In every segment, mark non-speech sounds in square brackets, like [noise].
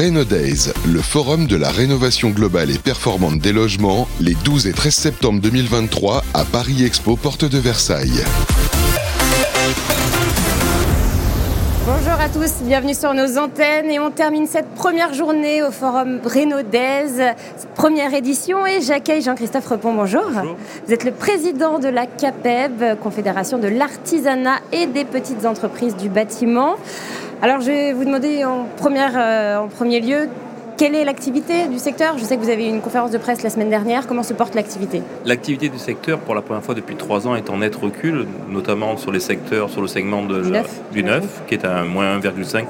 Days, le forum de la rénovation globale et performante des logements, les 12 et 13 septembre 2023 à Paris Expo, porte de Versailles. Bonjour à tous, bienvenue sur nos antennes et on termine cette première journée au forum Days, première édition et j'accueille Jean-Christophe Repon, bonjour. bonjour. Vous êtes le président de la CAPEB, Confédération de l'artisanat et des petites entreprises du bâtiment. Alors je vais vous demander en, première, euh, en premier lieu, quelle est l'activité du secteur? Je sais que vous avez eu une conférence de presse la semaine dernière. Comment se porte l'activité? L'activité du secteur, pour la première fois depuis trois ans, est en net recul, notamment sur les secteurs, sur le segment de, du neuf, du neuf qui est à moins 1,5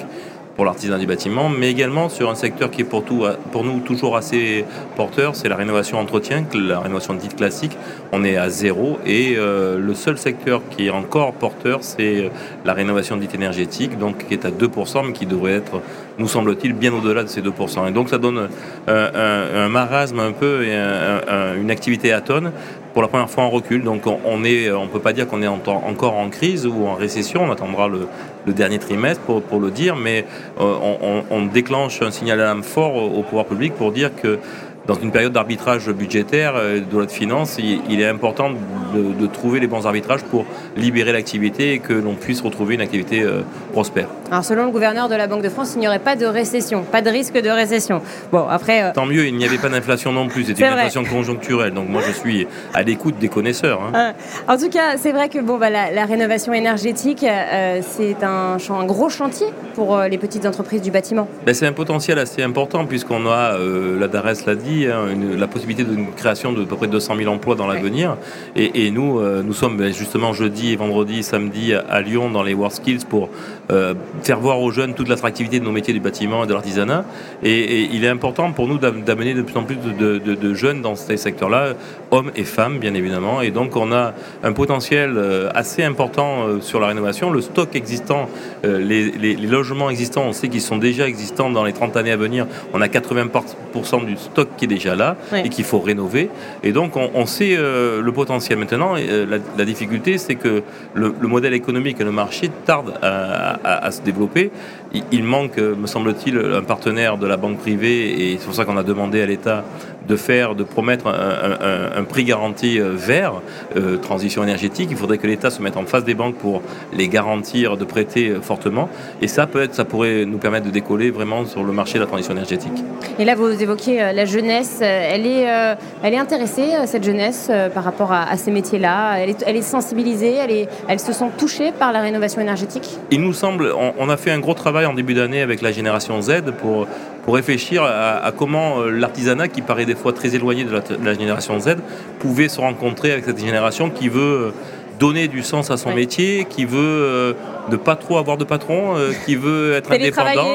pour l'artisan du bâtiment, mais également sur un secteur qui est pour, tout, pour nous toujours assez porteur, c'est la rénovation entretien, la rénovation dite classique. On est à zéro et euh, le seul secteur qui est encore porteur, c'est la rénovation dite énergétique, donc qui est à 2%, mais qui devrait être, nous semble-t-il, bien au-delà de ces 2%. Et donc ça donne un, un, marasme un peu et un, une activité à tonnes pour la première fois en recul. Donc on est, on peut pas dire qu'on est encore en crise ou en récession. On attendra le, dernier trimestre pour, le dire, mais euh, on, déclenche un signal à l'âme fort au pouvoir public pour dire que dans une période d'arbitrage budgétaire de loi de finances, il, est important de, de, trouver les bons arbitrages pour libérer l'activité et que l'on puisse retrouver une activité euh, prospère. Alors selon le gouverneur de la Banque de France, il n'y aurait pas de récession, pas de risque de récession. Bon, après... Euh... Tant mieux, il n'y avait pas d'inflation non plus, c'est une vrai. inflation conjoncturelle. Donc moi je suis à l'écoute des connaisseurs. Hein. En tout cas, c'est vrai que bon, bah, la, la rénovation énergétique, euh, c'est un, un, gros chantier pour euh, les petites entreprises du bâtiment. Ben, c'est un potentiel assez important puisqu'on a, euh, la DARES l'a dit, Hein, la possibilité d'une création de à peu près 200 000 emplois dans l'avenir. Et, nous, euh, nous sommes justement jeudi, vendredi, samedi à Lyon dans les WorldSkills pour euh, faire voir aux jeunes toute l'attractivité de nos métiers du bâtiment et de l'artisanat. Et, il est important pour nous d'amener de plus en plus de jeunes dans ces secteurs-là, hommes et femmes bien évidemment. Et donc on a un potentiel euh, assez important euh, sur la rénovation. Le stock existant, les, les, les logements existants, on sait qu'ils sont déjà existants dans les 30 années à venir. On a 80% du stock qui est déjà là oui. et qu'il faut rénover. Et donc on, on sait euh, le potentiel maintenant. Et, euh, la, la, difficulté, c'est que le, le, modèle économique et le marché tardent à, à, à se développer. Il, il manque, me semble-t-il, un partenaire de la banque privée et c'est pour ça qu'on a demandé à l'État de faire, de promettre un, un, un prix garanti vert, euh, transition énergétique. Il faudrait que l'État se mette en face des banques pour les garantir de prêter fortement. Et ça, peut être, ça pourrait nous permettre de décoller vraiment sur le marché de la transition énergétique. Et là, vous évoquez euh, la jeunesse. Elle est, euh, elle est intéressée, cette jeunesse, euh, par rapport à, à ces métiers-là? Elle est, elle est sensibilisée, elle est, elles se sont touchées par la rénovation énergétique? Il nous semble, on, on a fait un gros travail en début d'année avec la génération Z pour pour réfléchir à, comment l'artisanat, qui paraît des fois très éloigné de la, de la, génération Z, pouvait se rencontrer avec cette génération qui veut donner du sens à son métier, qui veut euh, ne pas trop avoir de patron, euh, qui veut être [laughs] indépendant.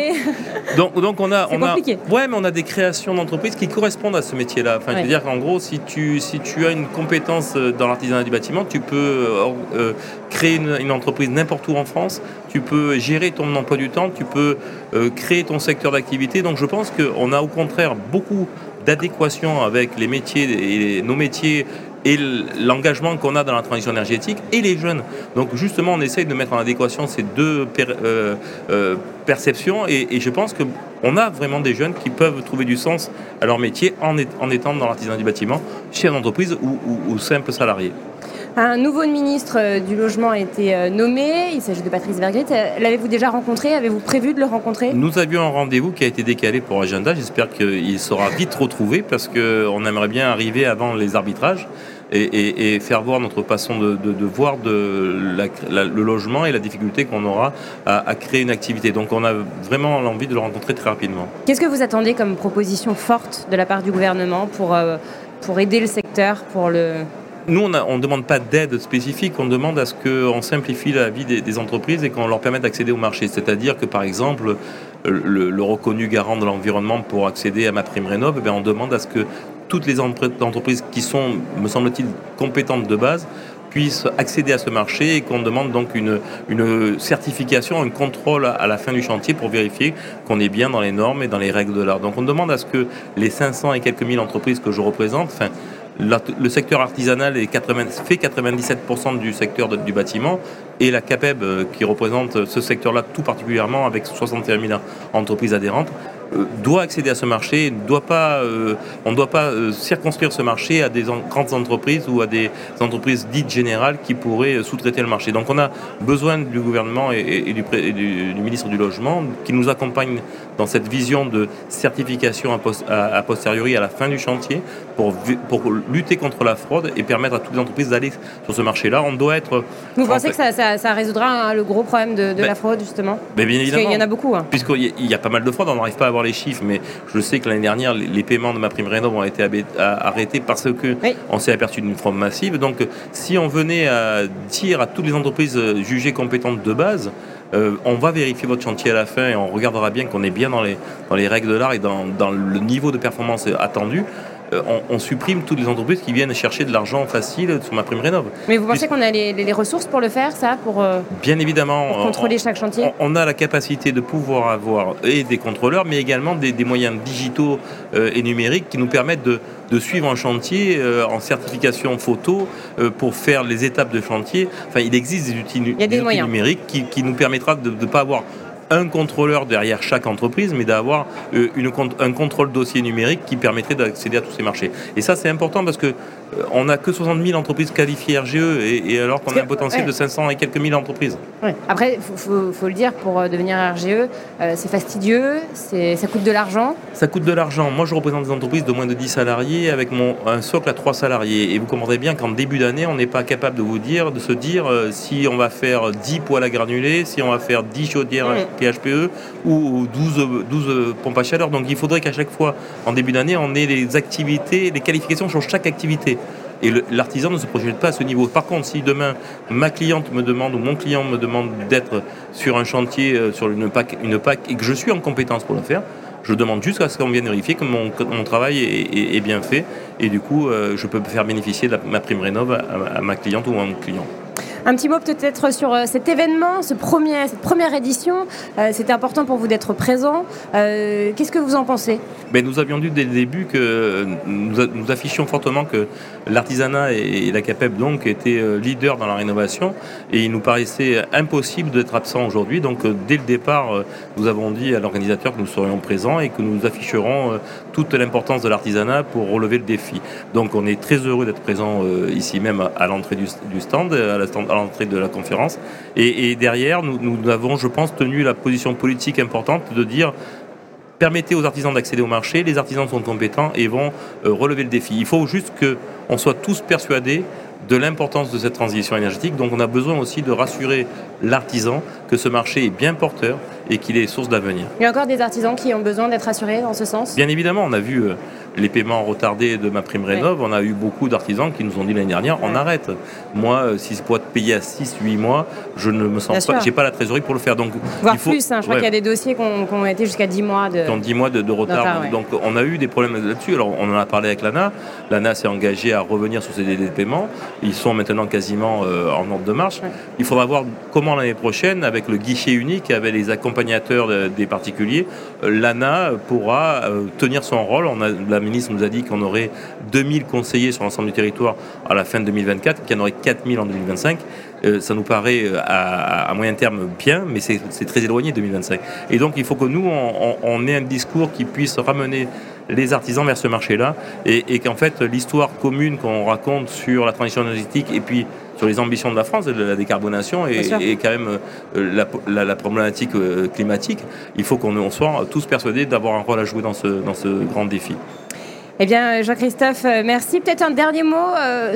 Donc, donc on a, on a, ouais, mais on a des créations d'entreprises qui correspondent à ce métier-là. Enfin, ouais. je veux dire qu'en gros, si tu, si tu as une compétence euh, dans l'artisanat du bâtiment, tu peux euh, créer une, une entreprise n'importe où en France. Tu peux gérer ton emploi du temps, tu peux créer ton secteur d'activité. Donc, je pense qu'on a au contraire beaucoup d'adéquation avec les métiers et nos métiers et l'engagement qu'on a dans la transition énergétique et les jeunes. Donc justement, on essaye de mettre en adéquation ces deux per, euh, euh, perceptions et, et, je pense qu'on a vraiment des jeunes qui peuvent trouver du sens à leur métier en, est, en étant dans l'artisanat du bâtiment, chez une entreprise ou, ou, ou simple salarié. Un nouveau ministre euh, du Logement a été nommé, il s'agit de Patrice Vergrit. L'avez-vous déjà rencontré? Avez-vous prévu de le rencontrer? Nous avions un rendez-vous qui a été décalé pour agenda. J'espère qu'il sera vite retrouvé parce qu'on aimerait bien arriver avant les arbitrages et, et, et, faire voir notre façon de, de, de voir de la, la, le logement et la difficulté qu'on aura à, à, créer une activité. Donc on a vraiment l'envie de le rencontrer très rapidement. Qu'est-ce que vous attendez comme proposition forte de la part du gouvernement pour, euh, pour aider le secteur, pour le, nous, on ne demande pas d'aide spécifique, on demande à ce qu'on simplifie la vie des, des entreprises et qu'on leur permette d'accéder au marché. C'est-à-dire que, par exemple, le, le reconnu garant de l'environnement pour accéder à ma prime rénov, eh on demande à ce que toutes les entreprises qui sont, me semble-t-il, compétentes de base puissent accéder à ce marché et qu'on demande donc une, certification, un contrôle à la fin du chantier pour vérifier qu'on est bien dans les normes et dans les règles de l'art. Donc on demande à ce que les 500 et quelques mille entreprises que je représente, le secteur artisanal est 80, fait 97% du secteur du bâtiment et la CAPEB, euh, qui représente ce secteur-là tout particulièrement avec 61 000 entreprises adhérentes, doit accéder à ce marché, doit pas, on ne doit pas circonscrire ce marché à des grandes entreprises ou à des entreprises dites générales qui pourraient sous-traiter le marché. Donc on a besoin du gouvernement et, du, du, ministre du Logement qui nous accompagne dans cette vision de certification a, posteriori à la fin du chantier pour, pour lutter contre la fraude et permettre à toutes les entreprises d'aller sur ce marché-là. On doit être. Vous pensez que ça, résoudra hein, le gros problème de, ben, la fraude, justement? ben, Bien évidemment. Parce qu'il y en a beaucoup. Hein. Puisqu'il y, a pas mal de fraudes, on n'arrive pas à avoir les chiffres, mais je sais que l'année dernière, les, paiements de ma prime rénov ont été arrêtés parce que on s'est aperçu d'une fraude massive. Donc, si on venait à dire à toutes les entreprises jugées compétentes de base, euh, on va vérifier votre chantier à la fin et on regardera bien qu'on est bien dans les, dans les règles de l'art et dans, dans, le niveau de performance attendu. Euh, on, supprime toutes les entreprises qui viennent chercher de l'argent facile sur ma prime rénov. Mais vous pensez qu'on a les, ressources pour le faire, ça pour, euh, Bien évidemment. contrôler chaque chantier? on, a la capacité de pouvoir avoir et des contrôleurs, mais également des, moyens digitaux euh, et numériques qui nous permettent de, suivre un chantier en certification photo pour faire les étapes de chantier. Enfin, il existe des outils, numériques qui, qui, nous permettra de ne pas avoir un contrôleur derrière chaque entreprise, mais d'avoir euh, un contrôle dossier numérique qui permettrait d'accéder à tous ces marchés. Et ça, c'est important parce que euh, on n'a que 60 000 entreprises qualifiées RGE et, alors qu'on a un potentiel de 500 et quelques mille entreprises. Après, il faut, le dire, pour euh, devenir RGE, euh, c'est fastidieux, ça coûte de l'argent. Ça coûte de l'argent. Moi, je représente des entreprises de moins de 10 salariés avec mon, un socle à 3 salariés. Et vous comprendrez bien qu'en début d'année, on n'est pas capable de vous dire, de se dire si on va faire 10 poêles à granulés, si on va faire 10 chaudières PHPE ou 12, 12 pompes à chaleur. Donc il faudrait qu'à chaque fois, en début d'année, on ait les activités, les qualifications sur chaque activité. Et l'artisan ne se projette pas à ce niveau. Par contre, si demain ma cliente me demande ou mon client me demande d'être sur un chantier, euh, sur une PAC, une et que je suis en compétence pour le faire, je demande juste à ce qu'on vienne vérifier que mon, travail est, bien fait. Et du coup, euh, je peux faire bénéficier de ma prime rénov à, à ma cliente ou à mon client. Un petit mot peut-être sur euh, cet événement, cette première édition. Euh, c'était important pour vous d'être présent. Euh, qu'est-ce que vous en pensez? Ben, Nous avions dit dès le début que nous, affichions fortement que l'artisanat et, la CAPEP donc étaient leaders dans la rénovation et il nous paraissait impossible d'être absent aujourd'hui. Donc dès le départ, nous avons dit à l'organisateur que nous serions présents et que nous afficherons toute l'importance de l'artisanat pour relever le défi. Donc on est très heureux d'être présent ici même à l'entrée du, stand, à l'entrée de la conférence. Et, derrière, nous, avons, je pense, tenu la position politique importante de dire permettez aux artisans d'accéder au marché, les artisans sont compétents et vont euh, relever le défi. Il faut juste qu'on soit tous persuadés de l'importance de cette transition énergétique. Donc on a besoin aussi de rassurer l'artisan que ce marché est bien porteur et qu'il est source d'avenir. Il y a encore des artisans qui ont besoin d'être rassurés dans ce sens? Bien évidemment, on a vu euh, les paiements retardés de ma prime rénov. On a eu beaucoup d'artisans qui nous ont dit l'année dernière on arrête. Moi, euh, si je peux être payé à 6-8 mois, je ne me sens pas, j'ai pas la trésorerie pour le faire. Donc, Voire plus, hein. je crois qu'il y a des dossiers qui ont, été jusqu'à 10 mois de, 10 mois de, retard. Donc on a eu des problèmes là-dessus. Alors on en a parlé avec l'ANA. L'ANA s'est engagée à revenir sur ces délais de paiement. Ils sont maintenant quasiment euh, en ordre de marche. Il faudra voir comment l'année prochaine, avec le guichet unique, avec les accompagnateurs des particuliers, euh, l'ANA pourra euh, tenir son rôle. On a, la ministre nous a dit qu'on aurait 2000 conseillers sur l'ensemble du territoire à la fin de 2024, qu'il y en aurait 4000 en 2025. ça nous paraît à, moyen terme bien, mais c'est très éloigné 2025. Et donc il faut que nous, on, ait un discours qui puisse ramener les artisans vers ce marché-là et, et qu'en fait l'histoire commune qu'on raconte sur la transition énergétique et puis sur les ambitions de la France, de la décarbonation et, quand même euh, la, problématique euh, climatique, il faut qu'on soit tous persuadés d'avoir un rôle à jouer dans ce, dans ce grand défi. Eh bien, Jean-Christophe, euh, merci. Peut-être un dernier mot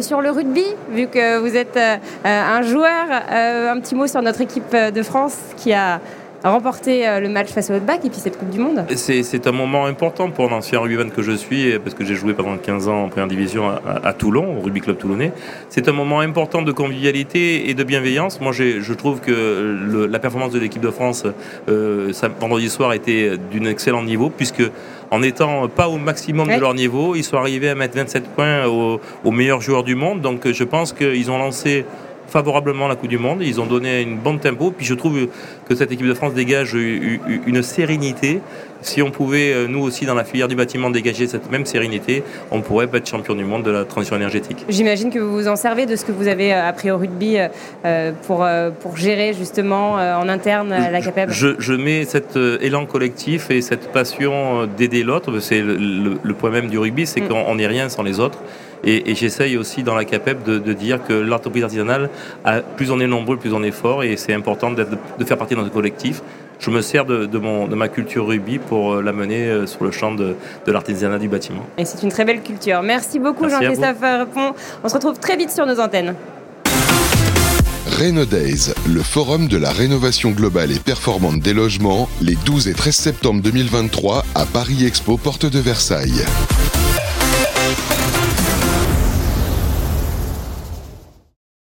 sur le rugby, vu que vous êtes un joueur. un petit mot sur notre équipe de France qui a remporter euh, le match face au Haut-Bac et puis cette Coupe du Monde C'est un moment important pour l'ancien rugbyman que je suis, parce que j'ai joué pendant 15 ans en première division à, Toulon, au rugby club toulonnais. C'est un moment important de convivialité et de bienveillance. Moi, je trouve que la performance de l'équipe de France euh, vendredi soir était d'un excellent niveau, puisque en n'étant pas au maximum de leur niveau, ils sont arrivés à mettre 27 points aux, aux meilleurs joueurs du monde. Donc je pense qu'ils ont lancé favorablement la Coupe du Monde. Ils ont donné une bonne tempo. Puis je trouve que cette équipe de France dégage une sérénité. Si on pouvait, euh, nous aussi, dans la filière du bâtiment, dégager cette même sérénité, on pourrait être champion du monde de la transition énergétique. J'imagine que vous vous en servez de ce que vous avez euh, appris au rugby euh, pour, pour gérer justement en interne la CAPEB je, je mets cet élan collectif et cette passion d'aider l'autre. C'est le, point même du rugby, c'est mm. qu'on n'est rien sans les autres. Et, j'essaye aussi dans la CAPEP de, dire que l'entreprise artisanale, plus on est nombreux, plus on est fort, et c'est important de, faire partie de notre collectif. Je me sers de, mon, de ma culture rugby pour euh, la mener euh, sur le champ de, l'artisanat du bâtiment. Et c'est une très belle culture. Merci beaucoup Jean-Christophe Repon. On se retrouve très vite sur nos antennes. Days, le forum de la rénovation globale et performante des logements, les 12 et 13 septembre 2023 à Paris Expo, porte de Versailles.